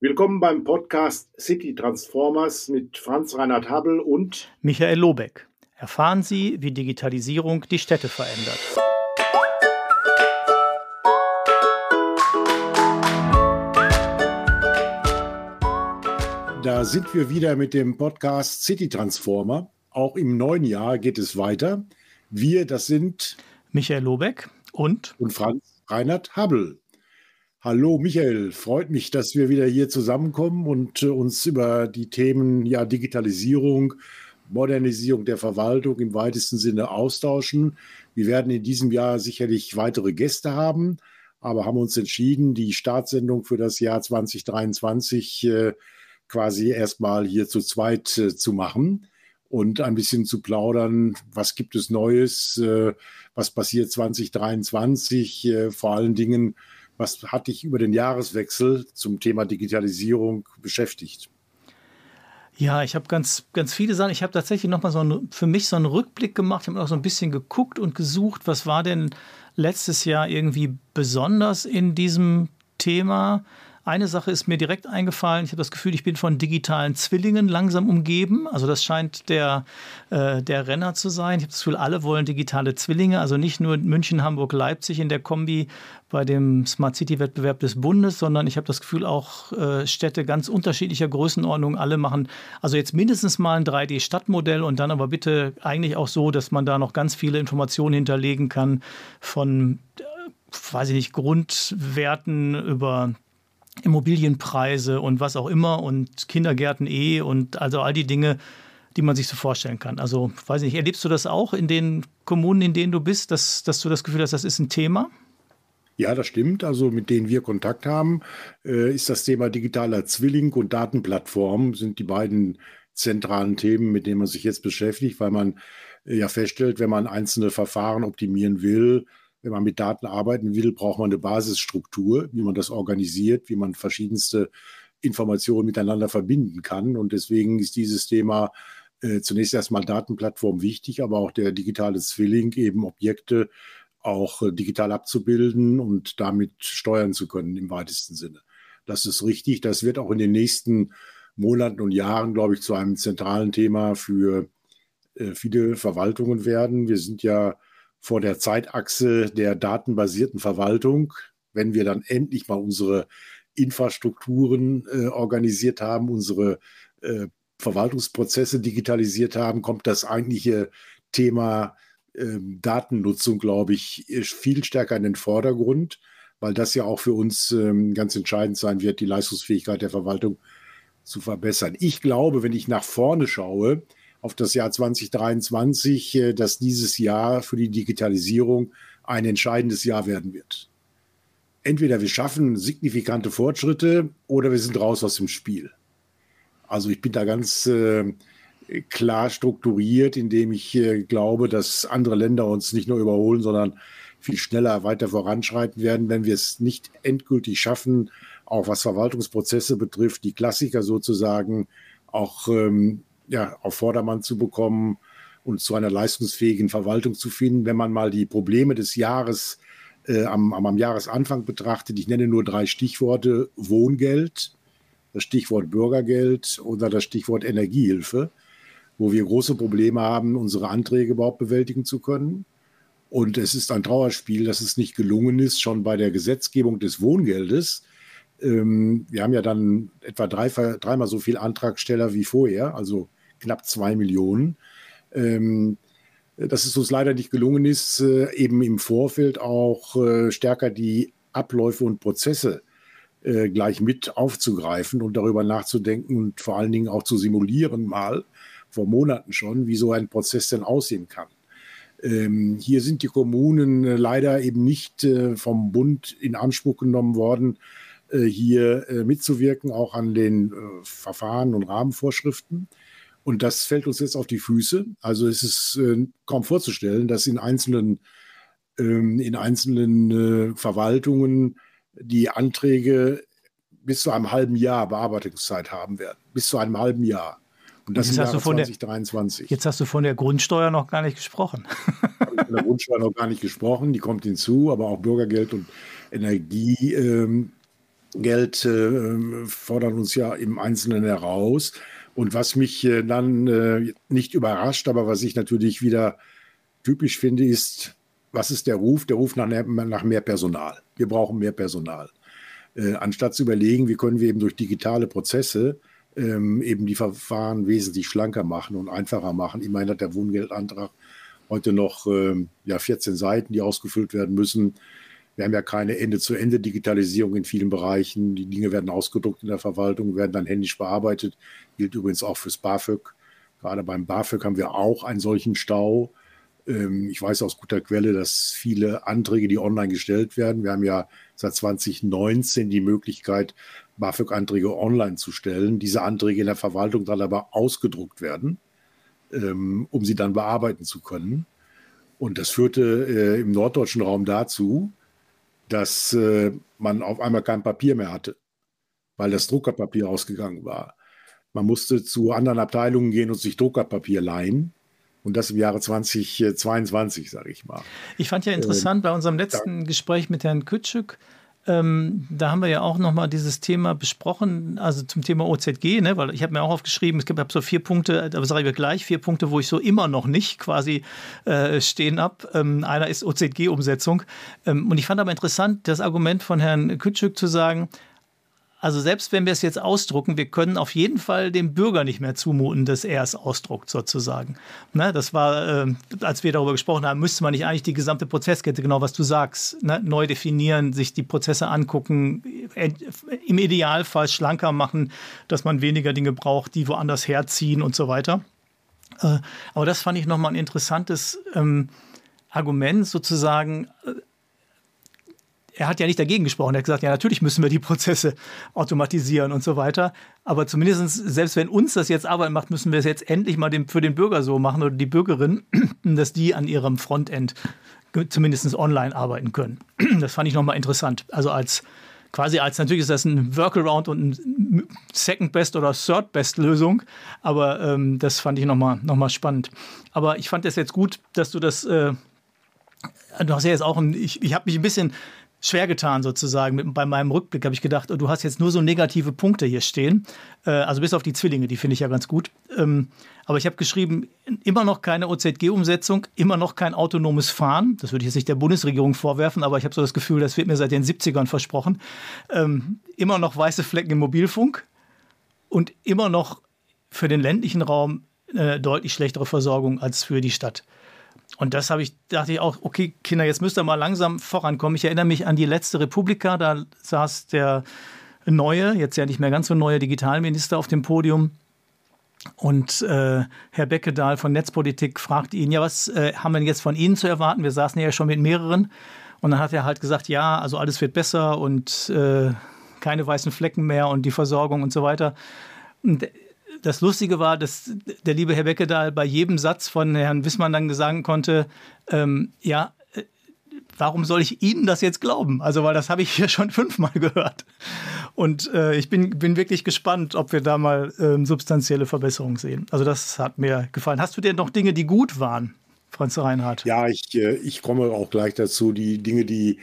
Willkommen beim Podcast City Transformers mit Franz Reinhard Habel und Michael Lobeck. Erfahren Sie, wie Digitalisierung die Städte verändert. Da sind wir wieder mit dem Podcast City Transformer. Auch im neuen Jahr geht es weiter. Wir, das sind Michael Lobeck und, und Franz Reinhard Habel. Hallo Michael, freut mich, dass wir wieder hier zusammenkommen und äh, uns über die Themen ja, Digitalisierung, Modernisierung der Verwaltung im weitesten Sinne austauschen. Wir werden in diesem Jahr sicherlich weitere Gäste haben, aber haben uns entschieden, die Startsendung für das Jahr 2023 äh, quasi erstmal hier zu zweit äh, zu machen und ein bisschen zu plaudern, was gibt es Neues, äh, was passiert 2023, äh, vor allen Dingen, was hat dich über den Jahreswechsel zum Thema Digitalisierung beschäftigt? Ja, ich habe ganz, ganz viele Sachen. Ich habe tatsächlich nochmal so für mich so einen Rückblick gemacht. Ich habe auch so ein bisschen geguckt und gesucht, was war denn letztes Jahr irgendwie besonders in diesem Thema. Eine Sache ist mir direkt eingefallen. Ich habe das Gefühl, ich bin von digitalen Zwillingen langsam umgeben. Also das scheint der, äh, der Renner zu sein. Ich habe das Gefühl, alle wollen digitale Zwillinge. Also nicht nur München, Hamburg, Leipzig in der Kombi bei dem Smart City Wettbewerb des Bundes, sondern ich habe das Gefühl, auch äh, Städte ganz unterschiedlicher Größenordnung alle machen. Also jetzt mindestens mal ein 3D-Stadtmodell und dann aber bitte eigentlich auch so, dass man da noch ganz viele Informationen hinterlegen kann von äh, weiß ich nicht, Grundwerten über Immobilienpreise und was auch immer und Kindergärten eh und also all die Dinge, die man sich so vorstellen kann. Also, weiß nicht, erlebst du das auch in den Kommunen, in denen du bist, dass, dass du das Gefühl hast, das ist ein Thema? Ja, das stimmt. Also mit denen wir Kontakt haben, äh, ist das Thema digitaler Zwilling und Datenplattform sind die beiden zentralen Themen, mit denen man sich jetzt beschäftigt, weil man äh, ja feststellt, wenn man einzelne Verfahren optimieren will, wenn man mit Daten arbeiten will, braucht man eine Basisstruktur, wie man das organisiert, wie man verschiedenste Informationen miteinander verbinden kann. Und deswegen ist dieses Thema äh, zunächst erstmal Datenplattform wichtig, aber auch der digitale Zwilling, eben Objekte auch äh, digital abzubilden und damit steuern zu können im weitesten Sinne. Das ist richtig. Das wird auch in den nächsten Monaten und Jahren, glaube ich, zu einem zentralen Thema für äh, viele Verwaltungen werden. Wir sind ja vor der Zeitachse der datenbasierten Verwaltung, wenn wir dann endlich mal unsere Infrastrukturen äh, organisiert haben, unsere äh, Verwaltungsprozesse digitalisiert haben, kommt das eigentliche Thema äh, Datennutzung, glaube ich, viel stärker in den Vordergrund, weil das ja auch für uns ähm, ganz entscheidend sein wird, die Leistungsfähigkeit der Verwaltung zu verbessern. Ich glaube, wenn ich nach vorne schaue, auf das Jahr 2023, äh, dass dieses Jahr für die Digitalisierung ein entscheidendes Jahr werden wird. Entweder wir schaffen signifikante Fortschritte oder wir sind raus aus dem Spiel. Also ich bin da ganz äh, klar strukturiert, indem ich äh, glaube, dass andere Länder uns nicht nur überholen, sondern viel schneller weiter voranschreiten werden, wenn wir es nicht endgültig schaffen, auch was Verwaltungsprozesse betrifft, die Klassiker sozusagen auch ähm, ja, auf Vordermann zu bekommen und zu einer leistungsfähigen Verwaltung zu finden. Wenn man mal die Probleme des Jahres äh, am, am, Jahresanfang betrachtet, ich nenne nur drei Stichworte, Wohngeld, das Stichwort Bürgergeld oder das Stichwort Energiehilfe, wo wir große Probleme haben, unsere Anträge überhaupt bewältigen zu können. Und es ist ein Trauerspiel, dass es nicht gelungen ist, schon bei der Gesetzgebung des Wohngeldes ähm, wir haben ja dann etwa drei, dreimal so viele Antragsteller wie vorher, also knapp zwei Millionen. Ähm, dass es uns leider nicht gelungen ist, äh, eben im Vorfeld auch äh, stärker die Abläufe und Prozesse äh, gleich mit aufzugreifen und darüber nachzudenken und vor allen Dingen auch zu simulieren, mal vor Monaten schon, wie so ein Prozess denn aussehen kann. Ähm, hier sind die Kommunen äh, leider eben nicht äh, vom Bund in Anspruch genommen worden, äh, hier mitzuwirken, auch an den Verfahren und Rahmenvorschriften. Und das fällt uns jetzt auf die Füße. Also es ist äh, kaum vorzustellen, dass in einzelnen, ähm, in einzelnen äh, Verwaltungen die Anträge bis zu einem halben Jahr Bearbeitungszeit haben werden. Bis zu einem halben Jahr. Und das jetzt im Jahre 2023. Der, jetzt hast du von der Grundsteuer noch gar nicht gesprochen. von der Grundsteuer noch gar nicht gesprochen. Die kommt hinzu, aber auch Bürgergeld und Energie. Ähm, äh, fordern uns ja im Einzelnen heraus. Und was mich äh, dann äh, nicht überrascht, aber was ich natürlich wieder typisch finde, ist, was ist der Ruf? Der Ruf nach, nach mehr Personal. Wir brauchen mehr Personal. Äh, anstatt zu überlegen, wie können wir eben durch digitale Prozesse ähm, eben die Verfahren wesentlich schlanker machen und einfacher machen. Immerhin hat der Wohngeldantrag heute noch ähm, ja, 14 Seiten, die ausgefüllt werden müssen. Wir haben ja keine Ende-zu-Ende-Digitalisierung in vielen Bereichen. Die Dinge werden ausgedruckt in der Verwaltung, werden dann händisch bearbeitet. Gilt übrigens auch fürs BAföG. Gerade beim BAföG haben wir auch einen solchen Stau. Ähm, ich weiß aus guter Quelle, dass viele Anträge, die online gestellt werden, wir haben ja seit 2019 die Möglichkeit, BAföG-Anträge online zu stellen. Diese Anträge in der Verwaltung dann aber ausgedruckt werden, ähm, um sie dann bearbeiten zu können. Und das führte äh, im norddeutschen Raum dazu, dass äh, man auf einmal kein Papier mehr hatte, weil das Druckerpapier ausgegangen war. Man musste zu anderen Abteilungen gehen und sich Druckerpapier leihen. Und das im Jahre 2022, sage ich mal. Ich fand ja interessant äh, bei unserem letzten ja. Gespräch mit Herrn Kütschük, ähm, da haben wir ja auch nochmal dieses Thema besprochen, also zum Thema OZG, ne? weil ich habe mir auch aufgeschrieben, es gibt so vier Punkte, da sage ich gleich, vier Punkte, wo ich so immer noch nicht quasi äh, stehen habe. Ähm, einer ist OZG-Umsetzung. Ähm, und ich fand aber interessant, das Argument von Herrn Kütschük zu sagen, also selbst wenn wir es jetzt ausdrucken, wir können auf jeden Fall dem Bürger nicht mehr zumuten, dass er es ausdruckt, sozusagen. Ne, das war, äh, als wir darüber gesprochen haben, müsste man nicht eigentlich die gesamte Prozesskette, genau was du sagst, ne, neu definieren, sich die Prozesse angucken, äh, im Idealfall schlanker machen, dass man weniger Dinge braucht, die woanders herziehen und so weiter. Äh, aber das fand ich nochmal ein interessantes ähm, Argument, sozusagen äh, er hat ja nicht dagegen gesprochen. Er hat gesagt, ja, natürlich müssen wir die Prozesse automatisieren und so weiter. Aber zumindest, selbst wenn uns das jetzt Arbeit macht, müssen wir es jetzt endlich mal für den Bürger so machen oder die Bürgerin, dass die an ihrem Frontend zumindest online arbeiten können. Das fand ich nochmal interessant. Also als quasi als natürlich ist das ein Workaround und eine Second Best oder Third Best Lösung, aber ähm, das fand ich nochmal noch mal spannend. Aber ich fand es jetzt gut, dass du das äh, Du hast ja jetzt auch, ein, ich, ich habe mich ein bisschen schwer getan sozusagen. Mit, bei meinem Rückblick habe ich gedacht, oh, du hast jetzt nur so negative Punkte hier stehen. Äh, also bis auf die Zwillinge, die finde ich ja ganz gut. Ähm, aber ich habe geschrieben, immer noch keine OZG-Umsetzung, immer noch kein autonomes Fahren. Das würde ich jetzt nicht der Bundesregierung vorwerfen, aber ich habe so das Gefühl, das wird mir seit den 70ern versprochen. Ähm, immer noch weiße Flecken im Mobilfunk und immer noch für den ländlichen Raum eine deutlich schlechtere Versorgung als für die Stadt. Und das habe ich, dachte ich auch, okay, Kinder, jetzt müsst ihr mal langsam vorankommen. Ich erinnere mich an die letzte Republika, da saß der neue, jetzt ja nicht mehr ganz so neue Digitalminister auf dem Podium. Und äh, Herr Beckedahl von Netzpolitik fragt ihn, ja, was äh, haben wir denn jetzt von Ihnen zu erwarten? Wir saßen ja schon mit mehreren. Und dann hat er halt gesagt, ja, also alles wird besser und äh, keine weißen Flecken mehr und die Versorgung und so weiter. Und das Lustige war, dass der liebe Herr Beckedahl bei jedem Satz von Herrn Wissmann dann sagen konnte, ähm, ja, äh, warum soll ich Ihnen das jetzt glauben? Also, weil das habe ich hier schon fünfmal gehört. Und äh, ich bin, bin wirklich gespannt, ob wir da mal ähm, substanzielle Verbesserungen sehen. Also, das hat mir gefallen. Hast du denn noch Dinge, die gut waren? Franz Reinhardt. Ja, ich, äh, ich komme auch gleich dazu. Die Dinge, die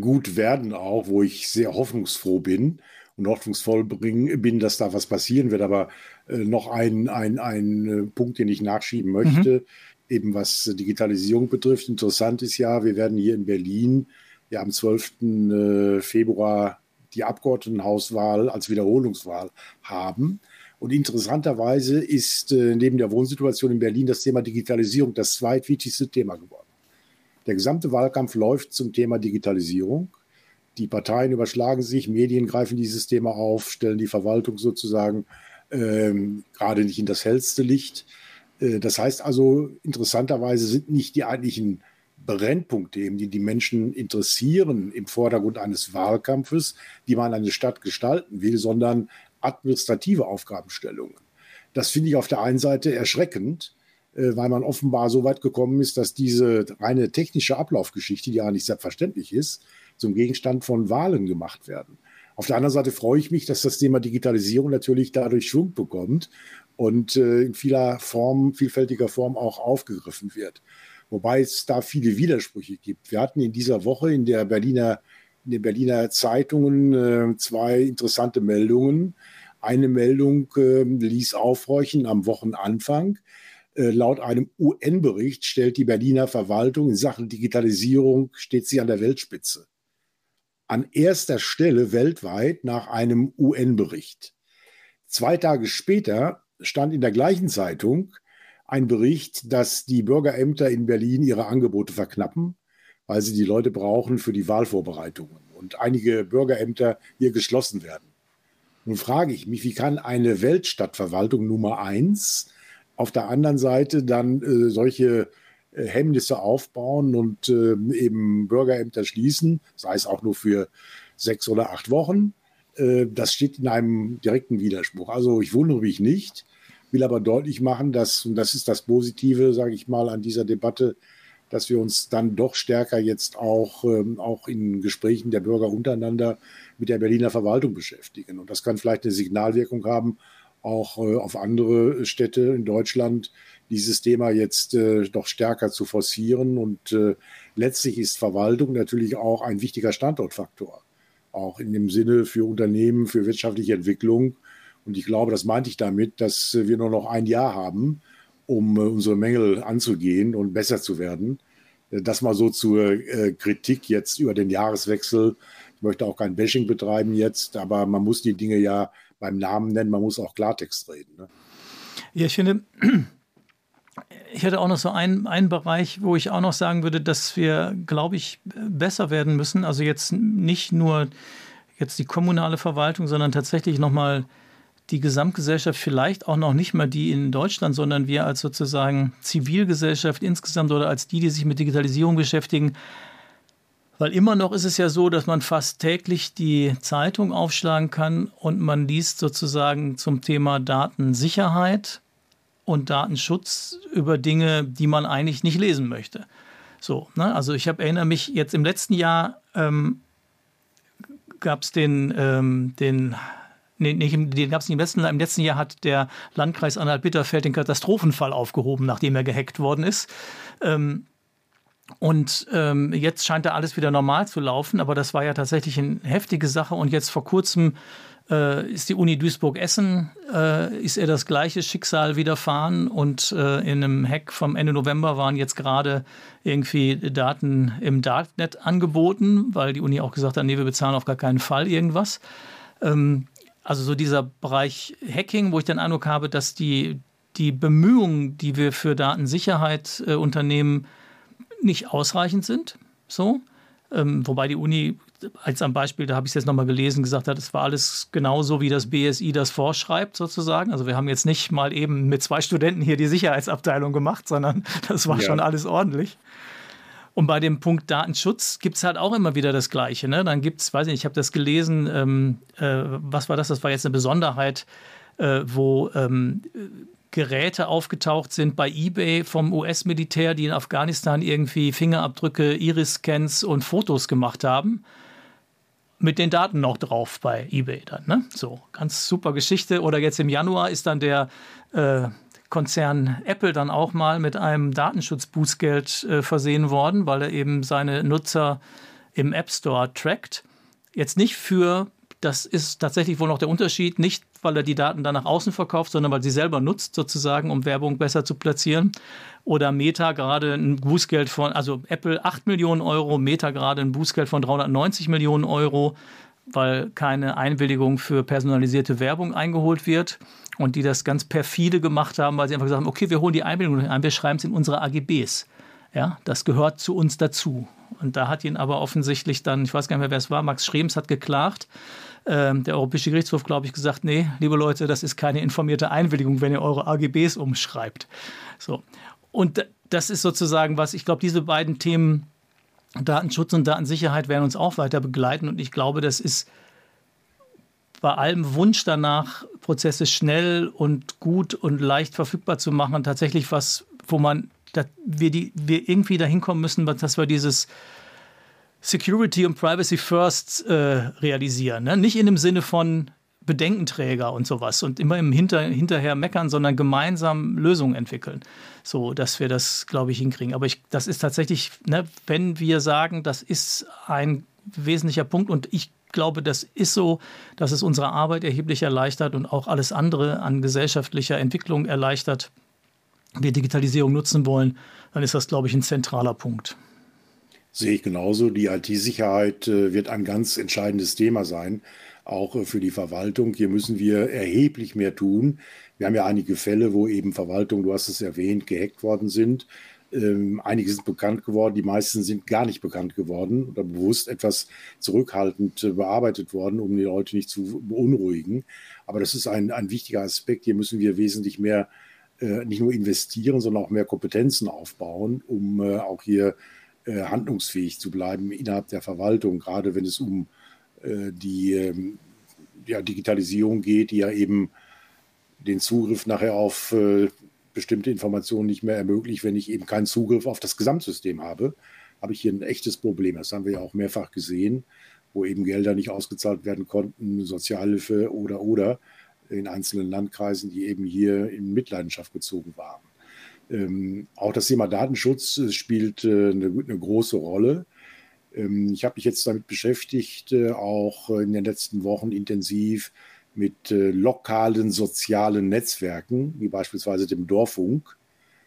gut werden, auch, wo ich sehr hoffnungsfroh bin und hoffnungsvoll bin, dass da was passieren wird. Aber äh, noch ein, ein, ein äh, Punkt, den ich nachschieben möchte, mhm. eben was Digitalisierung betrifft. Interessant ist ja, wir werden hier in Berlin ja am 12. Äh, Februar die Abgeordnetenhauswahl als Wiederholungswahl haben. Und interessanterweise ist neben der Wohnsituation in Berlin das Thema Digitalisierung das zweitwichtigste Thema geworden. Der gesamte Wahlkampf läuft zum Thema Digitalisierung. Die Parteien überschlagen sich, Medien greifen dieses Thema auf, stellen die Verwaltung sozusagen ähm, gerade nicht in das hellste Licht. Äh, das heißt also, interessanterweise sind nicht die eigentlichen Brennpunktthemen, die die Menschen interessieren im Vordergrund eines Wahlkampfes, die man eine Stadt gestalten will, sondern administrative Aufgabenstellungen. Das finde ich auf der einen Seite erschreckend, äh, weil man offenbar so weit gekommen ist, dass diese reine technische Ablaufgeschichte, die ja nicht selbstverständlich ist, zum Gegenstand von Wahlen gemacht werden. Auf der anderen Seite freue ich mich, dass das Thema Digitalisierung natürlich dadurch Schwung bekommt und äh, in vieler Form, vielfältiger Form auch aufgegriffen wird. Wobei es da viele Widersprüche gibt. Wir hatten in dieser Woche in der Berliner in den Berliner Zeitungen äh, zwei interessante Meldungen. Eine Meldung äh, ließ aufhorchen am Wochenanfang. Äh, laut einem UN-Bericht stellt die Berliner Verwaltung in Sachen Digitalisierung steht sie an der Weltspitze. An erster Stelle weltweit nach einem UN-Bericht. Zwei Tage später stand in der gleichen Zeitung ein Bericht, dass die Bürgerämter in Berlin ihre Angebote verknappen, weil sie die Leute brauchen für die Wahlvorbereitungen und einige Bürgerämter hier geschlossen werden. Nun frage ich mich, wie kann eine Weltstadtverwaltung Nummer eins auf der anderen Seite dann äh, solche Hemmnisse aufbauen und äh, eben Bürgerämter schließen, sei es auch nur für sechs oder acht Wochen. Äh, das steht in einem direkten Widerspruch. Also ich wundere mich nicht, will aber deutlich machen, dass, und das ist das Positive, sage ich mal, an dieser Debatte, dass wir uns dann doch stärker jetzt auch, ähm, auch in Gesprächen der Bürger untereinander mit der Berliner Verwaltung beschäftigen. Und das kann vielleicht eine Signalwirkung haben, auch äh, auf andere Städte in Deutschland, dieses Thema jetzt äh, doch stärker zu forcieren. Und äh, letztlich ist Verwaltung natürlich auch ein wichtiger Standortfaktor, auch in dem Sinne für Unternehmen, für wirtschaftliche Entwicklung. Und ich glaube, das meinte ich damit, dass wir nur noch ein Jahr haben, um äh, unsere Mängel anzugehen und besser zu werden. Äh, das mal so zur äh, Kritik jetzt über den Jahreswechsel. Ich möchte auch kein Bashing betreiben jetzt, aber man muss die Dinge ja beim Namen nennen, man muss auch Klartext reden. Ne? Ja, ich finde, ich hätte auch noch so einen, einen Bereich, wo ich auch noch sagen würde, dass wir, glaube ich, besser werden müssen. Also jetzt nicht nur jetzt die kommunale Verwaltung, sondern tatsächlich nochmal die Gesamtgesellschaft, vielleicht auch noch nicht mal die in Deutschland, sondern wir als sozusagen Zivilgesellschaft insgesamt oder als die, die sich mit Digitalisierung beschäftigen. Weil immer noch ist es ja so, dass man fast täglich die Zeitung aufschlagen kann und man liest sozusagen zum Thema Datensicherheit und Datenschutz über Dinge, die man eigentlich nicht lesen möchte. So, ne? Also ich habe erinnere mich jetzt im letzten Jahr ähm, gab es den, ähm, den nee, nicht, den gab es nicht im letzten Jahr. Im letzten Jahr hat der Landkreis Anhalt-Bitterfeld den Katastrophenfall aufgehoben, nachdem er gehackt worden ist. Ähm, und ähm, jetzt scheint da alles wieder normal zu laufen, aber das war ja tatsächlich eine heftige Sache. Und jetzt vor kurzem äh, ist die Uni Duisburg-Essen, äh, ist ihr das gleiche Schicksal widerfahren. Und äh, in einem Hack vom Ende November waren jetzt gerade irgendwie Daten im Darknet angeboten, weil die Uni auch gesagt hat, nee, wir bezahlen auf gar keinen Fall irgendwas. Ähm, also so dieser Bereich Hacking, wo ich den Eindruck habe, dass die, die Bemühungen, die wir für Datensicherheit äh, unternehmen, nicht ausreichend sind. So. Ähm, wobei die Uni als am Beispiel, da habe ich es jetzt nochmal gelesen, gesagt hat, es war alles genauso, wie das BSI das vorschreibt, sozusagen. Also wir haben jetzt nicht mal eben mit zwei Studenten hier die Sicherheitsabteilung gemacht, sondern das war ja. schon alles ordentlich. Und bei dem Punkt Datenschutz gibt es halt auch immer wieder das Gleiche. Ne? Dann gibt es, weiß ich nicht, ich habe das gelesen, ähm, äh, was war das? Das war jetzt eine Besonderheit, äh, wo ähm, Geräte aufgetaucht sind bei eBay vom US-Militär, die in Afghanistan irgendwie Fingerabdrücke, Iris-Scans und Fotos gemacht haben. Mit den Daten noch drauf bei eBay dann. Ne? So, ganz super Geschichte. Oder jetzt im Januar ist dann der äh, Konzern Apple dann auch mal mit einem Datenschutzbußgeld äh, versehen worden, weil er eben seine Nutzer im App Store trackt. Jetzt nicht für, das ist tatsächlich wohl noch der Unterschied, nicht weil er die Daten dann nach außen verkauft, sondern weil sie selber nutzt, sozusagen, um Werbung besser zu platzieren. Oder Meta gerade ein Bußgeld von, also Apple 8 Millionen Euro, Meta gerade ein Bußgeld von 390 Millionen Euro, weil keine Einwilligung für personalisierte Werbung eingeholt wird und die das ganz perfide gemacht haben, weil sie einfach gesagt haben, okay, wir holen die Einbildung ein, wir schreiben es in unsere AGBs. Ja, das gehört zu uns dazu. Und da hat ihn aber offensichtlich dann, ich weiß gar nicht mehr, wer es war, Max Schrems hat geklagt. Ähm, der Europäische Gerichtshof, glaube ich, gesagt, nee, liebe Leute, das ist keine informierte Einwilligung, wenn ihr eure AGBs umschreibt. So. Und das ist sozusagen was, ich glaube, diese beiden Themen, Datenschutz und Datensicherheit, werden uns auch weiter begleiten. Und ich glaube, das ist bei allem Wunsch danach, Prozesse schnell und gut und leicht verfügbar zu machen, tatsächlich was, wo man, wir, die, wir irgendwie dahin kommen müssen, dass wir dieses Security und Privacy First äh, realisieren. Ne? Nicht in dem Sinne von Bedenkenträger und sowas und immer im Hinter, hinterher meckern, sondern gemeinsam Lösungen entwickeln, so dass wir das, glaube ich, hinkriegen. Aber ich, das ist tatsächlich, ne, wenn wir sagen, das ist ein wesentlicher Punkt und ich glaube, das ist so, dass es unsere Arbeit erheblich erleichtert und auch alles andere an gesellschaftlicher Entwicklung erleichtert. Wir Digitalisierung nutzen wollen, dann ist das, glaube ich, ein zentraler Punkt. Sehe ich genauso. Die IT-Sicherheit äh, wird ein ganz entscheidendes Thema sein, auch äh, für die Verwaltung. Hier müssen wir erheblich mehr tun. Wir haben ja einige Fälle, wo eben Verwaltungen, du hast es erwähnt, gehackt worden sind. Ähm, einige sind bekannt geworden, die meisten sind gar nicht bekannt geworden oder bewusst etwas zurückhaltend äh, bearbeitet worden, um die Leute nicht zu beunruhigen. Aber das ist ein, ein wichtiger Aspekt. Hier müssen wir wesentlich mehr nicht nur investieren, sondern auch mehr Kompetenzen aufbauen, um auch hier handlungsfähig zu bleiben innerhalb der Verwaltung, gerade wenn es um äh, die ähm, ja, Digitalisierung geht, die ja eben den Zugriff nachher auf äh, bestimmte Informationen nicht mehr ermöglicht, wenn ich eben keinen Zugriff auf das Gesamtsystem habe, habe ich hier ein echtes Problem. Das haben wir ja auch mehrfach gesehen, wo eben Gelder nicht ausgezahlt werden konnten, Sozialhilfe oder oder in einzelnen Landkreisen, die eben hier in Mitleidenschaft gezogen waren. Ähm, auch das Thema Datenschutz äh, spielt äh, eine, eine, große Rolle. Ähm, ich habe mich jetzt damit beschäftigt, äh, auch in den letzten Wochen intensiv mit äh, lokalen sozialen Netzwerken, wie beispielsweise dem Dorffunk.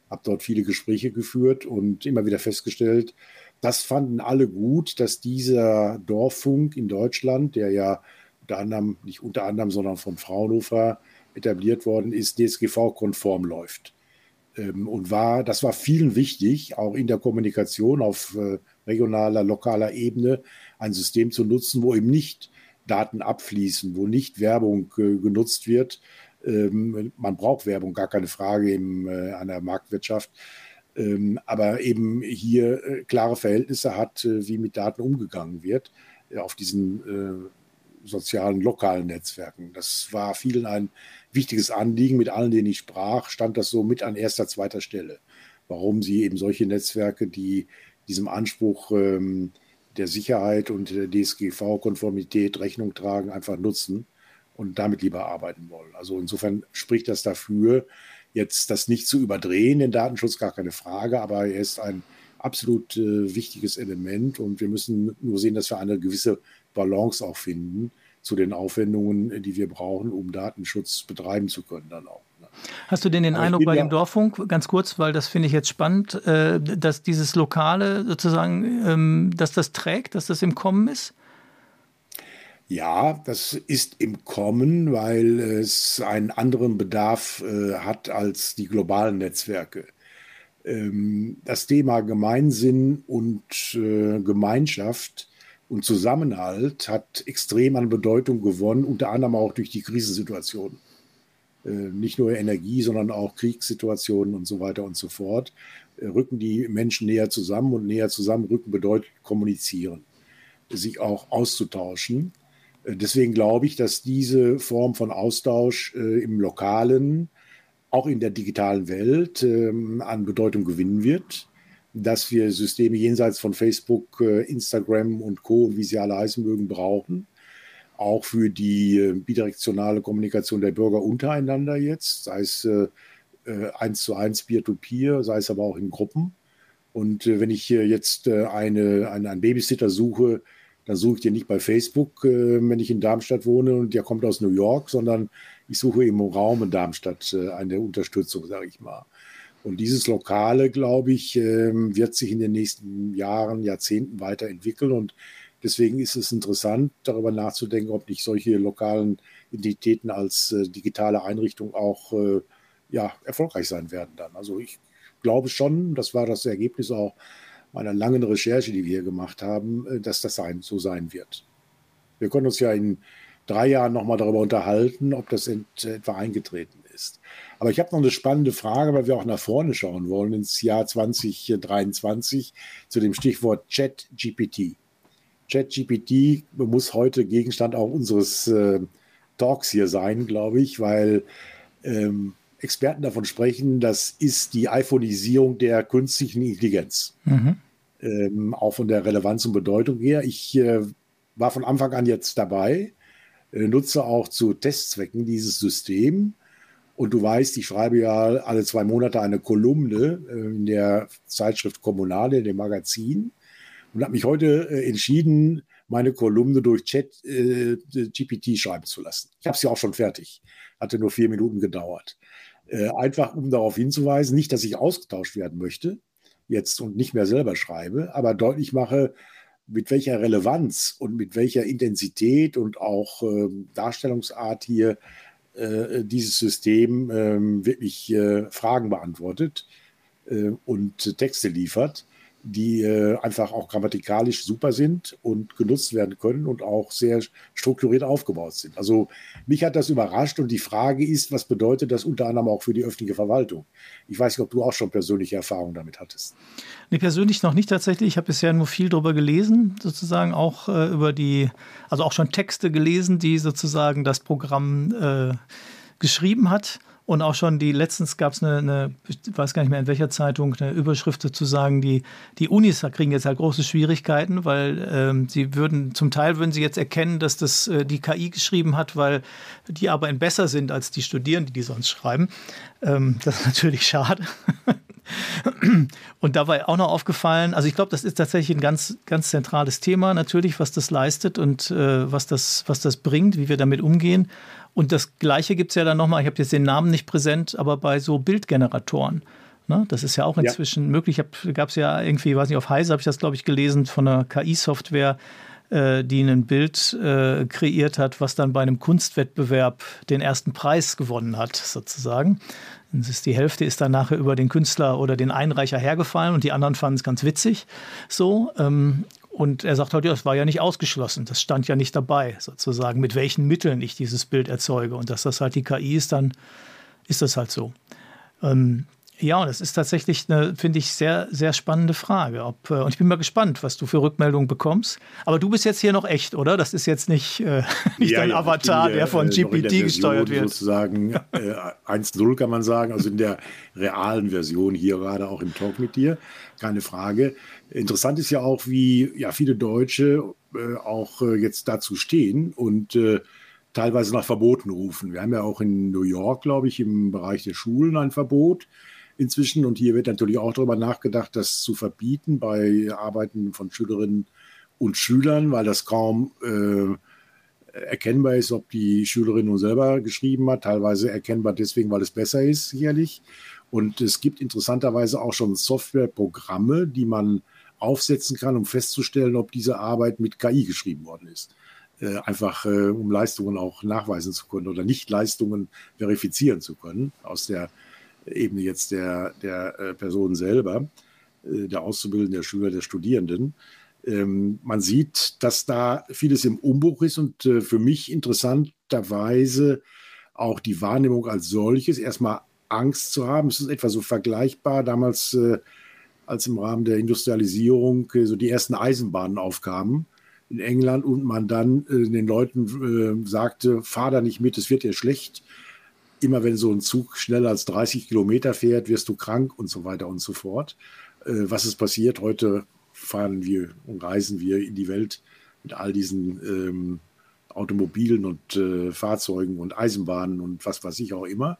Habe dort viele Gespräche geführt und immer wieder festgestellt, das fanden alle gut, dass dieser Dorffunk in Deutschland, der ja unter anderem, nicht unter anderem, sondern von Fraunhofer etabliert worden ist, DSGV-konform läuft. Ähm, und war, das war vielen wichtig, auch in der Kommunikation auf äh, regionaler, lokaler Ebene ein System zu nutzen, wo eben nicht Daten abfließen, wo nicht Werbung äh, genutzt wird. Ähm, man braucht Werbung, gar keine Frage in äh, einer Marktwirtschaft. Ähm, aber eben hier klare Verhältnisse hat, wie mit Daten umgegangen wird auf diesen sozialen, lokalen Netzwerken. Das war vielen ein wichtiges Anliegen. Mit allen, denen ich sprach, stand das so mit an erster, zweiter Stelle. Warum sie eben solche Netzwerke, die diesem Anspruch ähm, der Sicherheit und der DSGV-Konformität Rechnung tragen, einfach nutzen und damit lieber arbeiten wollen. Also insofern spricht das dafür, jetzt das nicht zu überdrehen, den Datenschutz, gar keine Frage, aber er ist ein absolut äh, wichtiges Element und wir müssen nur sehen, dass wir eine gewisse Balance auch finden zu den Aufwendungen, die wir brauchen, um Datenschutz betreiben zu können dann auch. Hast du denn den Eindruck bei dem Dorffunk, ganz kurz, weil das finde ich jetzt spannend, äh, dass dieses Lokale sozusagen, ähm, dass das trägt, dass das im Kommen ist? Ja, das ist im Kommen, weil es einen anderen Bedarf äh, hat als die globalen Netzwerke. Ähm, das Thema Gemeinsinn und äh, Gemeinschaft und Zusammenhalt hat extrem an Bedeutung gewonnen, unter anderem auch durch die Krisensituation. Äh, nicht nur Energie, sondern auch Kriegssituationen und so weiter und so fort, äh, rücken die Menschen näher zusammen und näher zusammenrücken bedeutet kommunizieren, sich auch auszutauschen. Äh, deswegen glaube ich, dass diese Form von Austausch im lokalen, auch in der digitalen Welt ähm, an Bedeutung gewinnen wird, dass wir Systeme jenseits von Facebook, Instagram und Co. wie sie alle heißen mögen, brauchen auch für die äh, bidirektionale Kommunikation der Bürger untereinander jetzt, sei es äh, äh, eins zu eins, peer-to-peer, sei es aber auch in Gruppen. Und wenn ich jetzt eine, eine, einen Babysitter suche, dann suche ich den nicht bei Facebook, wenn ich in Darmstadt wohne und der kommt aus New York, sondern ich suche im Raum in Darmstadt eine Unterstützung, sage ich mal. Und dieses Lokale, glaube ich, ähm, wird sich in den nächsten Jahren, Jahrzehnten weiterentwickeln. Und Deswegen ist es interessant, darüber nachzudenken, ob nicht solche lokalen Identitäten als äh, digitale Einrichtung auch äh, ja, erfolgreich sein werden dann. Also ich glaube schon, das war das Ergebnis auch meiner langen Recherche, die wir hier gemacht haben, äh, dass das so sein wird. Wir können uns ja in drei Jahren nochmal darüber unterhalten, ob das etwa eingetreten ist. Aber ich habe noch eine spannende Frage, weil wir auch nach vorne schauen wollen ins Jahr 2023 zu dem Stichwort Chat-GPT. ChatGPT muss heute Gegenstand auch unseres äh, Talks hier sein, glaube ich, weil ähm, Experten davon sprechen, das ist die iPhoneisierung der künstlichen Intelligenz. Mhm. Ähm, auch von der Relevanz und Bedeutung her. Ich äh, war von Anfang an jetzt dabei, äh, nutze auch zu Testzwecken dieses System. Und du weißt, ich schreibe ja alle zwei Monate eine Kolumne äh, in der Zeitschrift Kommunale, dem Magazin und habe mich heute äh, entschieden, meine Kolumne durch Chat äh, GPT schreiben zu lassen. Ich habe sie auch schon fertig. Hatte nur vier Minuten gedauert. Äh, einfach um darauf hinzuweisen, nicht, dass ich ausgetauscht werden möchte jetzt und nicht mehr selber schreibe, aber deutlich mache, mit welcher Relevanz und mit welcher Intensität und auch äh, Darstellungsart hier dieses System äh, wirklich äh, Fragen beantwortet äh, und Texte liefert die äh, einfach auch grammatikalisch super sind und genutzt werden können und auch sehr strukturiert aufgebaut sind. Also mich hat das überrascht und die Frage ist, was bedeutet das unter anderem auch für die öffentliche Verwaltung? Ich weiß nicht, ob du auch schon persönliche Erfahrungen damit hattest. Nee, persönlich noch nicht tatsächlich. Ich habe bisher nur viel darüber gelesen, sozusagen auch äh, über die, also auch schon Texte gelesen, die sozusagen das Programm äh, geschrieben hat. Und auch schon die, letztens gab es eine, eine, ich weiß gar nicht mehr in welcher Zeitung, eine Überschrift zu sagen, die, die Unis kriegen jetzt halt große Schwierigkeiten, weil ähm, sie würden, zum Teil würden sie jetzt erkennen, dass das äh, die KI geschrieben hat, weil die Arbeiten besser sind als die Studierenden, die sonst schreiben. Ähm, das ist natürlich schade. Und dabei auch noch aufgefallen, also ich glaube, das ist tatsächlich ein ganz, ganz zentrales Thema natürlich, was das leistet und äh, was, das, was das bringt, wie wir damit umgehen. Und das Gleiche gibt es ja dann nochmal, ich habe jetzt den Namen nicht präsent, aber bei so Bildgeneratoren. Ne? Das ist ja auch inzwischen ja. möglich. Gab es ja irgendwie, weiß nicht, auf Heise habe ich das, glaube ich, gelesen, von einer KI-Software, äh, die ein Bild äh, kreiert hat, was dann bei einem Kunstwettbewerb den ersten Preis gewonnen hat, sozusagen. Das ist, die Hälfte ist dann nachher über den Künstler oder den Einreicher hergefallen und die anderen fanden es ganz witzig. So. Ähm, und er sagt halt, ja, das war ja nicht ausgeschlossen, das stand ja nicht dabei, sozusagen, mit welchen Mitteln ich dieses Bild erzeuge. Und dass das halt die KI ist, dann ist das halt so. Ähm, ja, und das ist tatsächlich eine, finde ich, sehr, sehr spannende Frage. Ob, äh, und ich bin mal gespannt, was du für Rückmeldungen bekommst. Aber du bist jetzt hier noch echt, oder? Das ist jetzt nicht, äh, nicht ja, dein ja, Avatar, der, der von äh, GPT der gesteuert wird. Sozusagen äh, 1.0 kann man sagen, also in der realen Version hier gerade auch im Talk mit dir, keine Frage. Interessant ist ja auch, wie ja, viele Deutsche äh, auch äh, jetzt dazu stehen und äh, teilweise nach Verboten rufen. Wir haben ja auch in New York, glaube ich, im Bereich der Schulen ein Verbot inzwischen. Und hier wird natürlich auch darüber nachgedacht, das zu verbieten bei Arbeiten von Schülerinnen und Schülern, weil das kaum äh, erkennbar ist, ob die Schülerin nun selber geschrieben hat. Teilweise erkennbar deswegen, weil es besser ist, sicherlich. Und es gibt interessanterweise auch schon Softwareprogramme, die man aufsetzen kann, um festzustellen, ob diese Arbeit mit KI geschrieben worden ist. Äh, einfach äh, um Leistungen auch nachweisen zu können oder Nicht-Leistungen verifizieren zu können aus der Ebene jetzt der, der äh, Person selber, äh, der Auszubildenden, der Schüler, der Studierenden. Ähm, man sieht, dass da vieles im Umbruch ist und äh, für mich interessanterweise auch die Wahrnehmung als solches, erstmal Angst zu haben. Es ist etwa so vergleichbar damals als im Rahmen der Industrialisierung so die ersten Eisenbahnen aufkamen in England und man dann den Leuten sagte, fahr da nicht mit, es wird dir schlecht. Immer wenn so ein Zug schneller als 30 Kilometer fährt, wirst du krank und so weiter und so fort. Äh, was ist passiert? Heute fahren wir und reisen wir in die Welt mit all diesen ähm, Automobilen und äh, Fahrzeugen und Eisenbahnen und was weiß ich auch immer.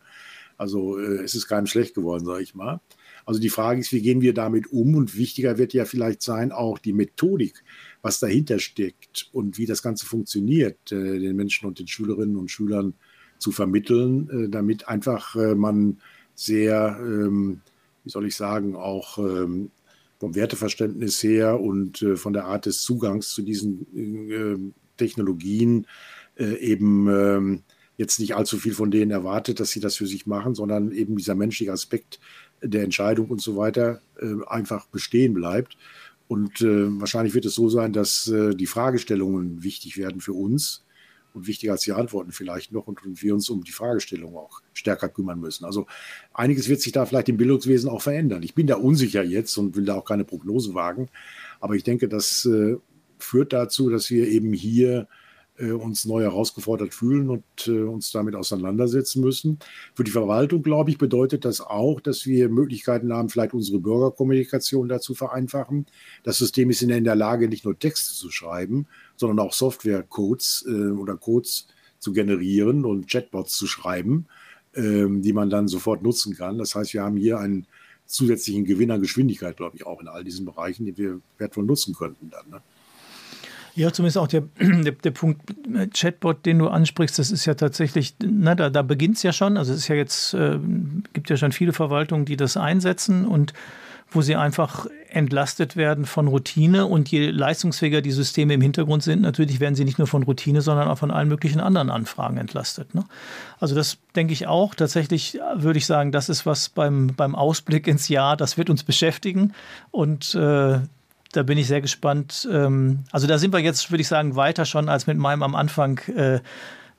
Also äh, es ist keinem schlecht geworden, sage ich mal. Also die Frage ist, wie gehen wir damit um? Und wichtiger wird ja vielleicht sein, auch die Methodik, was dahinter steckt und wie das Ganze funktioniert, äh, den Menschen und den Schülerinnen und Schülern zu vermitteln, äh, damit einfach äh, man sehr, ähm, wie soll ich sagen, auch ähm, vom Werteverständnis her und äh, von der Art des Zugangs zu diesen Technologien eben ähm, jetzt nicht allzu viel von denen erwartet, dass sie das für sich machen, sondern eben dieser menschliche Aspekt der Entscheidung und so weiter einfach bestehen bleibt. Und wahrscheinlich wird es so sein, dass die Fragestellungen wichtig werden für uns und wichtiger als die Antworten vielleicht noch und, und wir uns um die Fragestellungen auch stärker kümmern müssen. Also einiges wird sich da vielleicht im Bildungswesen auch verändern. Ich bin da unsicher jetzt und will da auch keine Prognose wagen, aber ich denke, das äh, führt dazu, dass wir eben hier uns neu herausgefordert fühlen und äh, uns damit auseinandersetzen müssen. Für die Verwaltung, glaube ich, bedeutet das auch, dass wir Möglichkeiten haben, vielleicht unsere Bürgerkommunikation dazu vereinfachen. Das System ist in der Lage, nicht nur Texte zu schreiben, sondern auch Softwarecodes äh, oder Codes zu generieren und Chatbots zu schreiben, ähm, die man dann sofort nutzen kann. Das heißt, wir haben hier einen zusätzlichen Gewinn an Geschwindigkeit, glaube ich, auch in all diesen Bereichen, die wir wertvoll nutzen könnten dann. Ne? Ja, zumindest auch der, der, der, Punkt Chatbot, den du ansprichst, das ist ja tatsächlich, na, da, da beginnt es ja schon. Also es ist ja jetzt, äh, gibt ja schon viele Verwaltungen, die das einsetzen und wo sie einfach entlastet werden von Routine. Und je leistungsfähiger die Systeme im Hintergrund sind, natürlich werden sie nicht nur von Routine, sondern auch von allen möglichen anderen Anfragen entlastet. Ne? Also das denke ich auch. Tatsächlich würde ich sagen, das ist was beim, beim Ausblick ins Jahr, das wird uns beschäftigen. Und äh, da bin ich sehr gespannt. Ähm, also da sind wir jetzt, würde ich sagen, weiter schon als mit meinem am Anfang äh,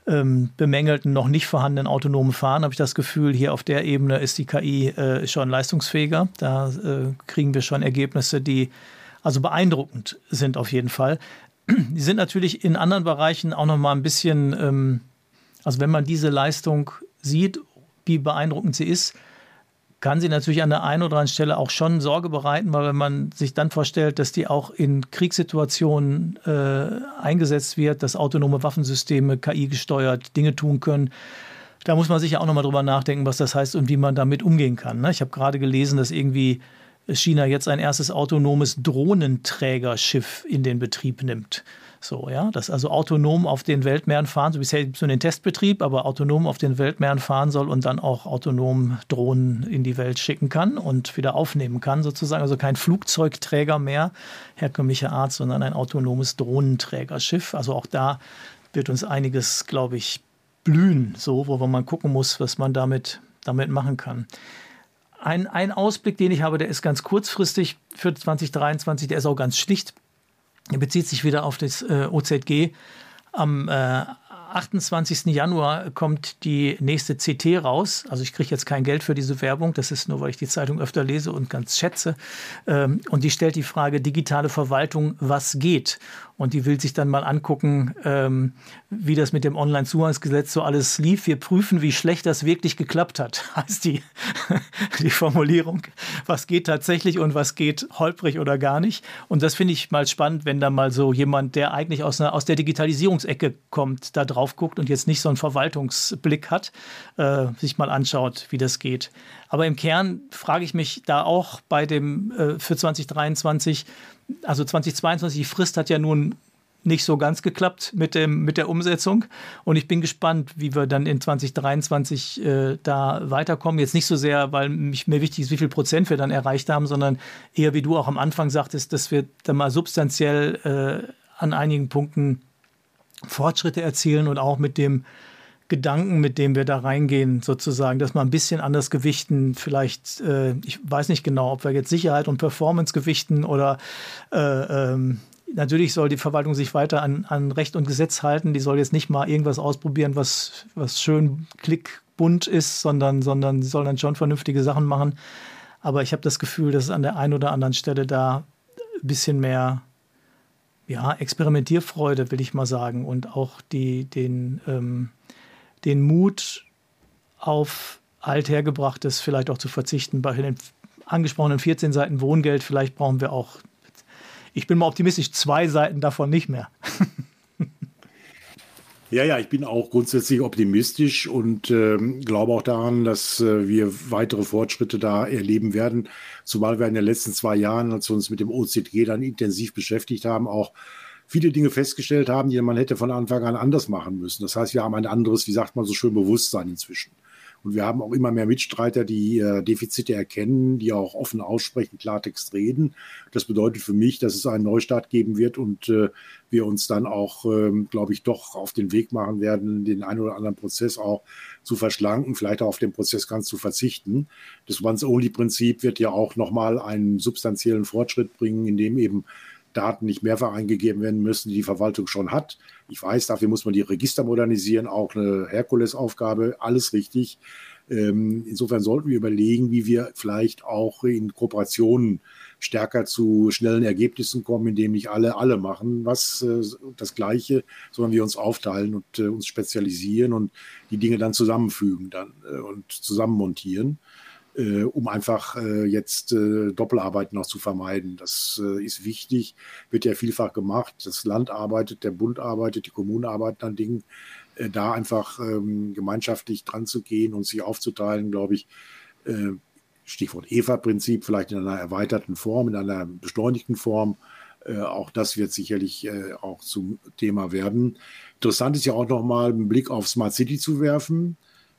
ähm, bemängelten, noch nicht vorhandenen autonomen Fahren, habe ich das Gefühl, hier auf der Ebene ist die KI äh, schon leistungsfähiger. Da äh, kriegen wir schon Ergebnisse, die also beeindruckend sind auf jeden Fall. Die sind natürlich in anderen Bereichen auch noch mal ein bisschen, ähm, also wenn man diese Leistung sieht, wie beeindruckend sie ist, kann sie natürlich an der einen oder anderen Stelle auch schon Sorge bereiten, weil wenn man sich dann vorstellt, dass die auch in Kriegssituationen äh, eingesetzt wird, dass autonome Waffensysteme KI gesteuert Dinge tun können, da muss man sich ja auch nochmal drüber nachdenken, was das heißt und wie man damit umgehen kann. Ne? Ich habe gerade gelesen, dass irgendwie China jetzt ein erstes autonomes Drohnenträgerschiff in den Betrieb nimmt. So, ja, das also autonom auf den Weltmeeren fahren, so bisher so den Testbetrieb, aber autonom auf den Weltmeeren fahren soll und dann auch autonom Drohnen in die Welt schicken kann und wieder aufnehmen kann, sozusagen. Also kein Flugzeugträger mehr herkömmlicher Art, sondern ein autonomes Drohnenträgerschiff. Also auch da wird uns einiges, glaube ich, blühen, so, wo man gucken muss, was man damit, damit machen kann. Ein, ein Ausblick, den ich habe, der ist ganz kurzfristig für 2023, der ist auch ganz schlicht. Er bezieht sich wieder auf das äh, OZG. Am äh, 28. Januar kommt die nächste CT raus. Also ich kriege jetzt kein Geld für diese Werbung. Das ist nur, weil ich die Zeitung öfter lese und ganz schätze. Ähm, und die stellt die Frage digitale Verwaltung, was geht? Und die will sich dann mal angucken, ähm, wie das mit dem Online-Zugangsgesetz so alles lief. Wir prüfen, wie schlecht das wirklich geklappt hat, heißt die, die Formulierung. Was geht tatsächlich und was geht holprig oder gar nicht. Und das finde ich mal spannend, wenn da mal so jemand, der eigentlich aus, einer, aus der Digitalisierungsecke kommt, da drauf guckt und jetzt nicht so einen Verwaltungsblick hat, äh, sich mal anschaut, wie das geht. Aber im Kern frage ich mich da auch bei dem äh, für 2023, also 2022, die Frist hat ja nun nicht so ganz geklappt mit, dem, mit der Umsetzung. Und ich bin gespannt, wie wir dann in 2023 äh, da weiterkommen. Jetzt nicht so sehr, weil mich, mir wichtig ist, wie viel Prozent wir dann erreicht haben, sondern eher, wie du auch am Anfang sagtest, dass wir dann mal substanziell äh, an einigen Punkten Fortschritte erzielen und auch mit dem Gedanken, mit dem wir da reingehen, sozusagen, dass wir ein bisschen anders gewichten. Vielleicht, äh, ich weiß nicht genau, ob wir jetzt Sicherheit und Performance gewichten oder äh, ähm, natürlich soll die Verwaltung sich weiter an, an Recht und Gesetz halten. Die soll jetzt nicht mal irgendwas ausprobieren, was, was schön klickbunt ist, sondern, sondern sie soll dann schon vernünftige Sachen machen. Aber ich habe das Gefühl, dass es an der einen oder anderen Stelle da ein bisschen mehr ja, Experimentierfreude, will ich mal sagen, und auch die, den, ähm, den Mut auf althergebrachtes vielleicht auch zu verzichten. Bei den angesprochenen 14 Seiten Wohngeld, vielleicht brauchen wir auch, ich bin mal optimistisch, zwei Seiten davon nicht mehr. Ja, ja, ich bin auch grundsätzlich optimistisch und äh, glaube auch daran, dass äh, wir weitere Fortschritte da erleben werden. Zumal wir in den letzten zwei Jahren, als wir uns mit dem OZG dann intensiv beschäftigt haben, auch viele Dinge festgestellt haben, die man hätte von Anfang an anders machen müssen. Das heißt, wir haben ein anderes, wie sagt man so schön, Bewusstsein inzwischen. Und wir haben auch immer mehr Mitstreiter, die äh, Defizite erkennen, die auch offen aussprechen, Klartext reden. Das bedeutet für mich, dass es einen Neustart geben wird und äh, wir uns dann auch, ähm, glaube ich, doch auf den Weg machen werden, den einen oder anderen Prozess auch zu verschlanken, vielleicht auch auf den Prozess ganz zu verzichten. Das Once-Only-Prinzip wird ja auch nochmal einen substanziellen Fortschritt bringen, indem eben Daten nicht mehrfach eingegeben werden müssen, die die Verwaltung schon hat. Ich weiß, dafür muss man die Register modernisieren, auch eine Herkulesaufgabe, alles richtig. Ähm, insofern sollten wir überlegen, wie wir vielleicht auch in Kooperationen stärker zu schnellen Ergebnissen kommen, indem nicht alle alle machen was äh, das Gleiche, sondern wir uns aufteilen und äh, uns spezialisieren und die Dinge dann zusammenfügen dann äh, und zusammenmontieren äh, um einfach äh, jetzt äh, Doppelarbeit noch zu vermeiden. Das äh, ist wichtig, wird ja vielfach gemacht. Das Land arbeitet, der Bund arbeitet, die Kommunen arbeiten an Dingen. Äh, da einfach ähm, gemeinschaftlich dran zu gehen und sich aufzuteilen, glaube ich, äh, Stichwort EVA-Prinzip, vielleicht in einer erweiterten Form, in einer beschleunigten Form, Äh, auch das wird sicherlich äh, auch zum Thema werden. Interessant ist ja auch nochmal einen Blick auf Smart City zu werfen.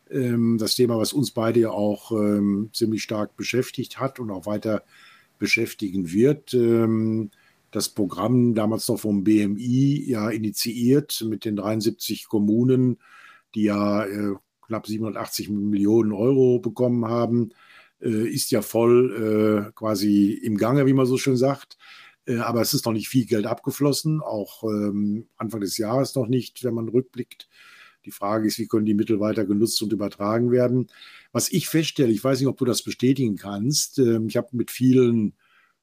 Ähm, das Thema, was uns beide ja auch ähm, ziemlich stark beschäftigt hat und auch weiter beschäftigen wird. Ähm, das Programm damals noch vom BMI ja initiiert mit den 73 Kommunen, die ja äh, knapp 780 Millionen Euro bekommen haben, äh, ist ja voll äh, quasi im Gange, wie man so schön sagt. Äh, aber es ist noch nicht viel Geld abgeflossen, auch ähm, Anfang des Jahres noch nicht, wenn man rückblickt. Die Frage ist, wie können die Mittel weiter genutzt und übertragen werden? Was ich feststelle, ich weiß nicht, ob du das bestätigen kannst, ähm, ich habe mit vielen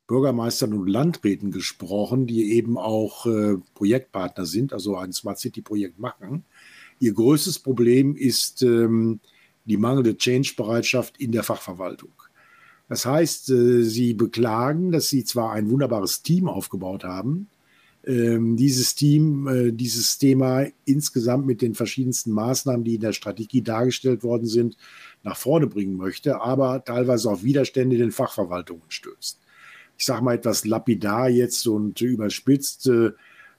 Bürgermeistern und Landräten gesprochen, die eben auch äh, Projektpartner sind, also ein Smart City-Projekt machen. Ihr größtes Problem ist ähm, die mangelnde Change-Bereitschaft in der Fachverwaltung. Das heißt, äh, sie beklagen, dass sie zwar ein wunderbares Team aufgebaut haben, dieses Team, äh, dieses Thema insgesamt mit den verschiedensten Maßnahmen, die in der Strategie dargestellt worden sind, nach vorne bringen möchte, aber teilweise auf Widerstände in den Fachverwaltungen stößt. Ich sage mal etwas lapidar jetzt und überspitzt. Äh,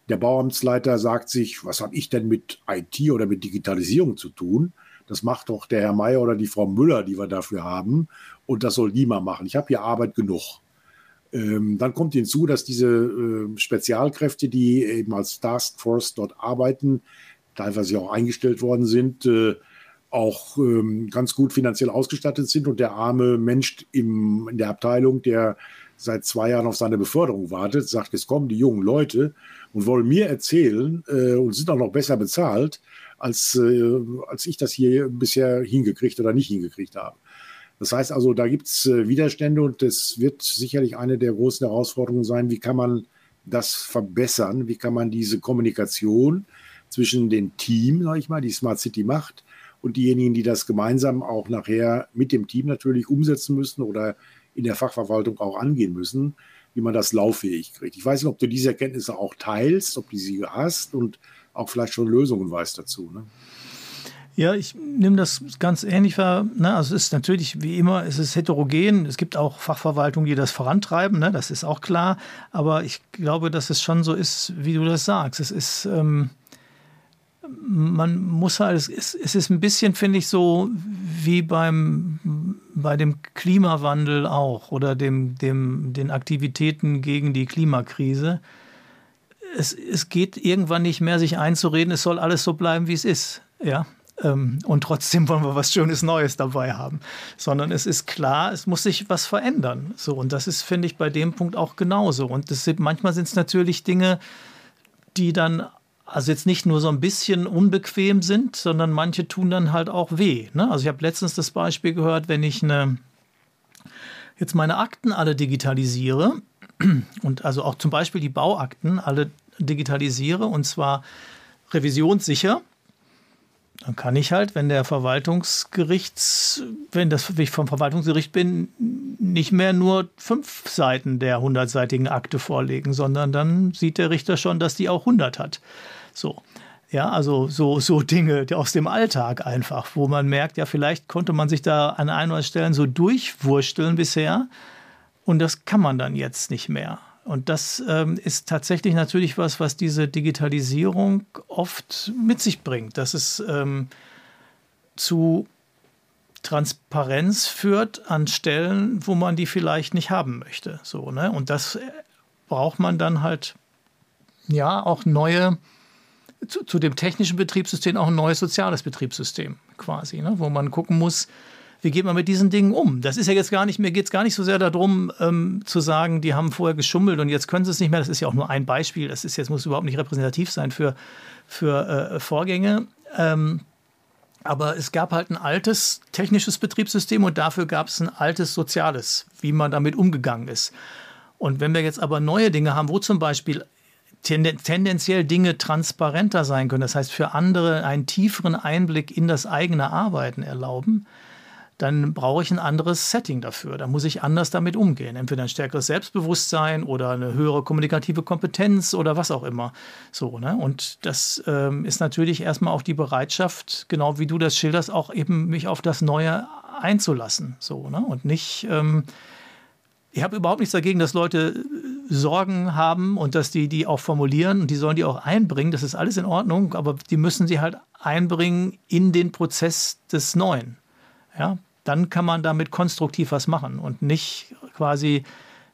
der Bauamtsleiter sagt sich, was habe ich denn mit IT oder mit Digitalisierung zu tun? Das macht doch der Herr Mayer oder die Frau Müller, die wir dafür haben. Und das soll niemand machen. Ich habe hier Arbeit genug. Ähm, dann kommt hinzu, dass diese äh, Spezialkräfte, die eben als Taskforce dort arbeiten, teilweise auch eingestellt worden sind, äh, auch ähm, ganz gut finanziell ausgestattet sind und der arme Mensch im, in der Abteilung, der seit zwei Jahren auf seine Beförderung wartet, sagt, jetzt kommen die jungen Leute und wollen mir erzählen äh, und sind auch noch besser bezahlt, als, äh, als ich das hier bisher hingekriegt oder nicht hingekriegt habe. Das heißt also, da gibt es äh, Widerstände und das wird sicherlich eine der großen Herausforderungen sein, wie kann man das verbessern, wie kann man diese Kommunikation zwischen dem Team, sage ich mal, die Smart City macht, und diejenigen, die das gemeinsam auch nachher mit dem Team natürlich umsetzen müssen oder in der Fachverwaltung auch angehen müssen, wie man das lauffähig kriegt. Ich weiß nicht, ob du diese Erkenntnisse auch teilst, ob du sie hast und auch vielleicht schon Lösungen weißt dazu. Ne? Ja, ich nehme das ganz ähnlich wahr. Ne? Also es ist natürlich wie immer, es ist heterogen. Es gibt auch Fachverwaltungen, die das vorantreiben, ne? das ist auch klar. Aber ich glaube, dass es schon so ist, wie du das sagst. Es ist, ähm, man muss halt, es ist, es ist ein bisschen, finde ich, so wie beim, bei dem Klimawandel auch oder dem, dem, den Aktivitäten gegen die Klimakrise. Es, es geht irgendwann nicht mehr, sich einzureden, es soll alles so bleiben, wie es ist. Ja, ähm, und trotzdem wollen wir was Schönes Neues dabei haben. Sondern es ist klar, es muss sich was verändern. So, und das ist, finde ich, bei dem Punkt auch genauso. Und das sind, manchmal sind es natürlich Dinge, die dann also jetzt nicht nur so ein bisschen unbequem sind, sondern manche tun dann halt auch weh. Ne? Also ich habe letztens das Beispiel gehört, wenn ich eine, jetzt meine Akten alle digitalisiere und also auch zum Beispiel die Bauakten alle digitalisiere und zwar revisionssicher, dann kann ich halt, wenn der Verwaltungsgerichts, wenn das ich vom Verwaltungsgericht bin, nicht mehr nur fünf Seiten der hundertseitigen Akte vorlegen, sondern dann sieht der Richter schon, dass die auch hundert hat. So. Ja, also so, so Dinge aus dem Alltag einfach, wo man merkt, ja, vielleicht konnte man sich da an ein oder Stellen so durchwursteln bisher und das kann man dann jetzt nicht mehr. Und das ähm, ist tatsächlich natürlich was, was diese Digitalisierung oft mit sich bringt, dass es ähm, zu Transparenz führt an Stellen, wo man die vielleicht nicht haben möchte. So, ne? Und das braucht man dann halt ja auch neue, zu, zu dem technischen Betriebssystem auch ein neues soziales Betriebssystem quasi, ne? wo man gucken muss, wie geht man mit diesen Dingen um? Das ist ja jetzt gar nicht, mir geht es gar nicht so sehr darum, ähm, zu sagen, die haben vorher geschummelt und jetzt können sie es nicht mehr. Das ist ja auch nur ein Beispiel. Das ist jetzt, muss überhaupt nicht repräsentativ sein für, für äh, Vorgänge. Ähm, aber es gab halt ein altes technisches Betriebssystem und dafür gab es ein altes soziales, wie man damit umgegangen ist. Und wenn wir jetzt aber neue Dinge haben, wo zum Beispiel tendenziell Dinge transparenter sein können, das heißt für andere einen tieferen Einblick in das eigene Arbeiten erlauben, dann brauche ich ein anderes Setting dafür. Da muss ich anders damit umgehen. Entweder ein stärkeres Selbstbewusstsein oder eine höhere kommunikative Kompetenz oder was auch immer. So, ne? Und das ähm, ist natürlich erstmal auch die Bereitschaft, genau wie du das schilderst, auch eben mich auf das Neue einzulassen. So, ne? Und nicht, ähm, ich habe überhaupt nichts dagegen, dass Leute Sorgen haben und dass die die auch formulieren und die sollen die auch einbringen. Das ist alles in Ordnung, aber die müssen sie halt einbringen in den Prozess des Neuen. Ja, dann kann man damit konstruktiv was machen und nicht quasi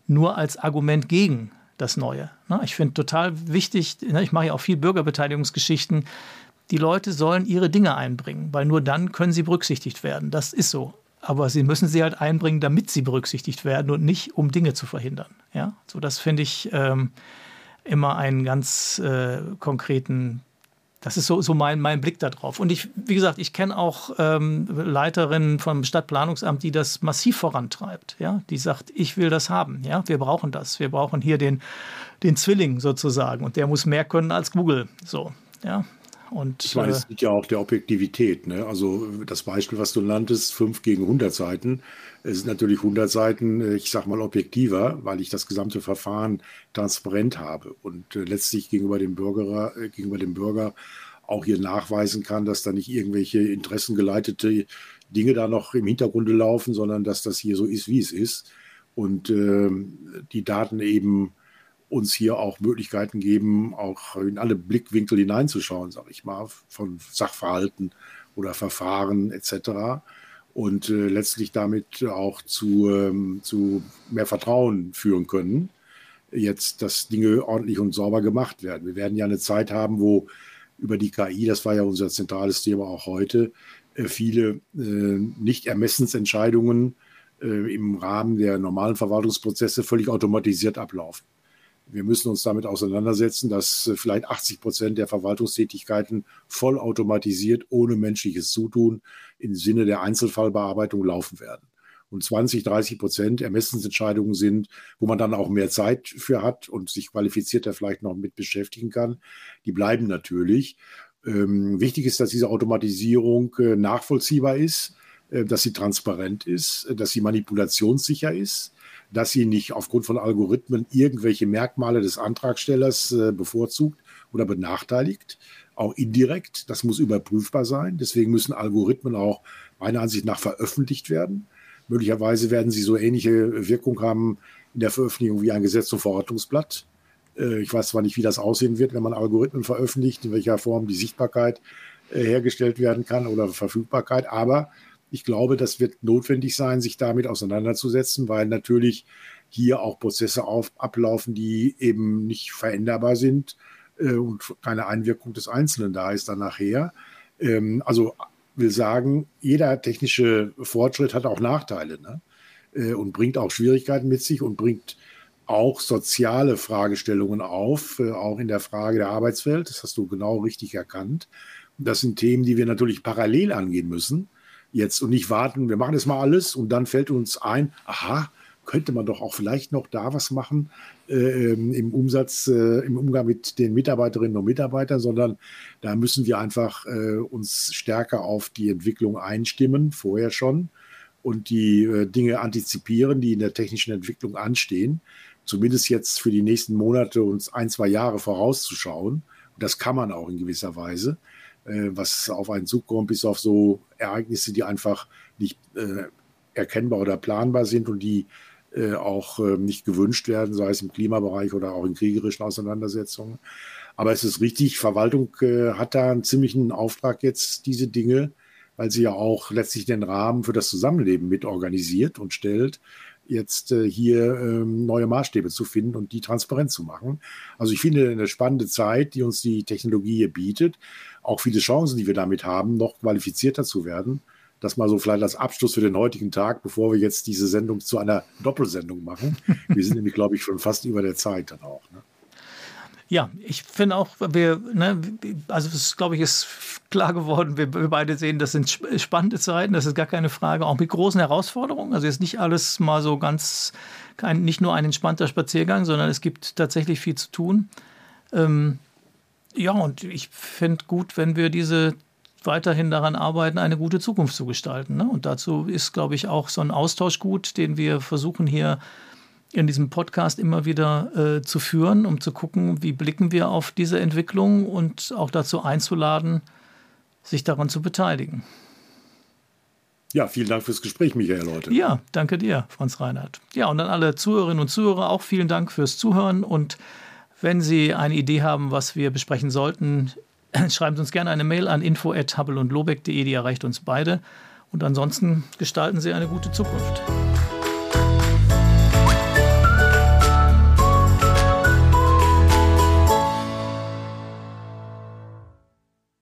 nur als Argument gegen das Neue. Ne? Ich finde total wichtig, ne, ich mache ja auch viel Bürgerbeteiligungsgeschichten, die Leute sollen ihre Dinge einbringen, weil nur dann können sie berücksichtigt werden. Das ist so. Aber sie müssen sie halt einbringen, damit sie berücksichtigt werden und nicht, um Dinge zu verhindern. Ja, so das finde ich ähm, immer einen ganz äh, konkreten das ist so, so mein, mein Blick darauf. Und ich, wie gesagt, ich kenne auch ähm, Leiterinnen vom Stadtplanungsamt, die das massiv vorantreibt. Ja? Die sagt, ich will das haben. Ja? Wir brauchen das. Wir brauchen hier den, den Zwilling sozusagen. Und der muss mehr können als Google. So, ja. Und, ich meine, es liegt ja auch der Objektivität. Ne? Also das Beispiel, was du nanntest, 5 gegen 100 Seiten, es sind natürlich 100 Seiten, äh, ich sage mal, objektiver, weil ich das gesamte Verfahren transparent habe und äh, letztlich gegenüber dem, Bürger, äh, gegenüber dem Bürger auch hier nachweisen kann, dass da nicht irgendwelche interessengeleitete Dinge da noch im Hintergrunde laufen, sondern dass das hier so ist, wie es ist und äh, die Daten eben uns hier auch Möglichkeiten geben, auch in alle Blickwinkel hineinzuschauen, sage ich mal, von Sachverhalten oder Verfahren etc. Und äh, letztlich damit auch zu, ähm, zu mehr Vertrauen führen können, jetzt, dass Dinge ordentlich und sauber gemacht werden. Wir werden ja eine Zeit haben, wo über die KI, das war ja unser zentrales Thema auch heute, äh, viele äh, Nicht-Ermessensentscheidungen äh, im Rahmen der normalen Verwaltungsprozesse völlig automatisiert ablaufen. Wir müssen uns damit auseinandersetzen, dass äh, vielleicht 80 Prozent der Verwaltungstätigkeiten vollautomatisiert ohne menschliches Zutun im Sinne der Einzelfallbearbeitung laufen werden. Und 20, 30 Prozent Ermessensentscheidungen sind, wo man dann auch mehr Zeit für hat und sich qualifizierter vielleicht noch mit beschäftigen kann. Die bleiben natürlich. Ähm, wichtig ist, dass diese Automatisierung äh, nachvollziehbar ist, äh, dass sie transparent ist, äh, dass sie manipulationssicher ist dass sie nicht aufgrund von Algorithmen irgendwelche Merkmale des Antragstellers äh, bevorzugt oder benachteiligt, auch indirekt. Das muss überprüfbar sein. Deswegen müssen Algorithmen auch meiner Ansicht nach veröffentlicht werden. Möglicherweise werden sie so ähnliche Wirkung haben in der Veröffentlichung wie ein Gesetz zum Verordnungsblatt. Äh, ich weiß zwar nicht, wie das aussehen wird, wenn man Algorithmen veröffentlicht, in welcher Form die Sichtbarkeit äh, hergestellt werden kann oder Verfügbarkeit, aber ich glaube, das wird notwendig sein, sich damit auseinanderzusetzen, weil natürlich hier auch Prozesse auf, ablaufen, die eben nicht veränderbar sind äh, und keine Einwirkung des Einzelnen da ist dann nachher. Ähm, also will sagen, jeder technische Fortschritt hat auch Nachteile ne? äh, und bringt auch Schwierigkeiten mit sich und bringt auch soziale Fragestellungen auf, äh, auch in der Frage der Arbeitswelt. Das hast du genau richtig erkannt. Das sind Themen, die wir natürlich parallel angehen müssen jetzt und nicht warten, wir machen das mal alles und dann fällt uns ein, aha, könnte man doch auch vielleicht noch da was machen äh, im Umsatz, äh, im Umgang mit den Mitarbeiterinnen und Mitarbeitern, sondern da müssen wir einfach äh, uns stärker auf die Entwicklung einstimmen, vorher schon, und die äh, Dinge antizipieren, die in der technischen Entwicklung anstehen. Zumindest jetzt für die nächsten Monate uns ein, zwei Jahre vorauszuschauen. Und das kann man auch in gewisser Weise. Äh, was auf einen zukommt, bis auf so Ereignisse, die einfach nicht äh, erkennbar oder planbar sind und die äh, auch nicht gewünscht werden, sei es im Klimabereich oder auch in kriegerischen Auseinandersetzungen. Aber es ist richtig, Verwaltung hat da einen ziemlichen Auftrag jetzt, diese Dinge, weil sie ja auch letztlich den Rahmen für das Zusammenleben mit organisiert und stellt, jetzt hier ähm, neue Maßstäbe zu finden und die transparent zu machen. Also ich finde eine spannende Zeit, die uns die Technologie hier bietet. Auch viele Chancen, die wir damit haben, noch qualifizierter zu werden. Das mal so vielleicht als Abschluss für den heutigen Tag, bevor wir jetzt diese Sendung zu einer Doppelsendung machen. Wir sind nämlich, glaube ich, schon fast über der Zeit dann auch. Ne? Ja, ich finde auch, wir, ne, also es glaube ich, ist klar geworden, wir, wir, beide sehen, das sind spannende Zeiten, das ist gar keine Frage, auch mit großen Herausforderungen. Also ist nicht alles mal so ganz, kein, nicht nur ein entspannter Spaziergang, sondern es gibt tatsächlich viel zu tun. Ähm, ja, und ich finde gut, wenn wir diese weiterhin daran arbeiten, eine gute Zukunft zu gestalten. Ne? Und dazu ist, glaube ich, auch so ein Austausch gut, den wir versuchen hier in diesem Podcast immer wieder äh, zu führen, um zu gucken, wie blicken wir auf diese Entwicklung und auch dazu einzuladen, sich daran zu beteiligen. Ja, vielen Dank fürs Gespräch, Michael Leute. Ja, danke dir, Franz Reinhardt. Ja, und an alle Zuhörerinnen und Zuhörer auch vielen Dank fürs Zuhören. Und wenn Sie eine Idee haben, was wir besprechen sollten, schreiben Sie uns gerne eine Mail an info.habbelundlobeck.de, die erreicht uns beide. Und ansonsten gestalten Sie eine gute Zukunft.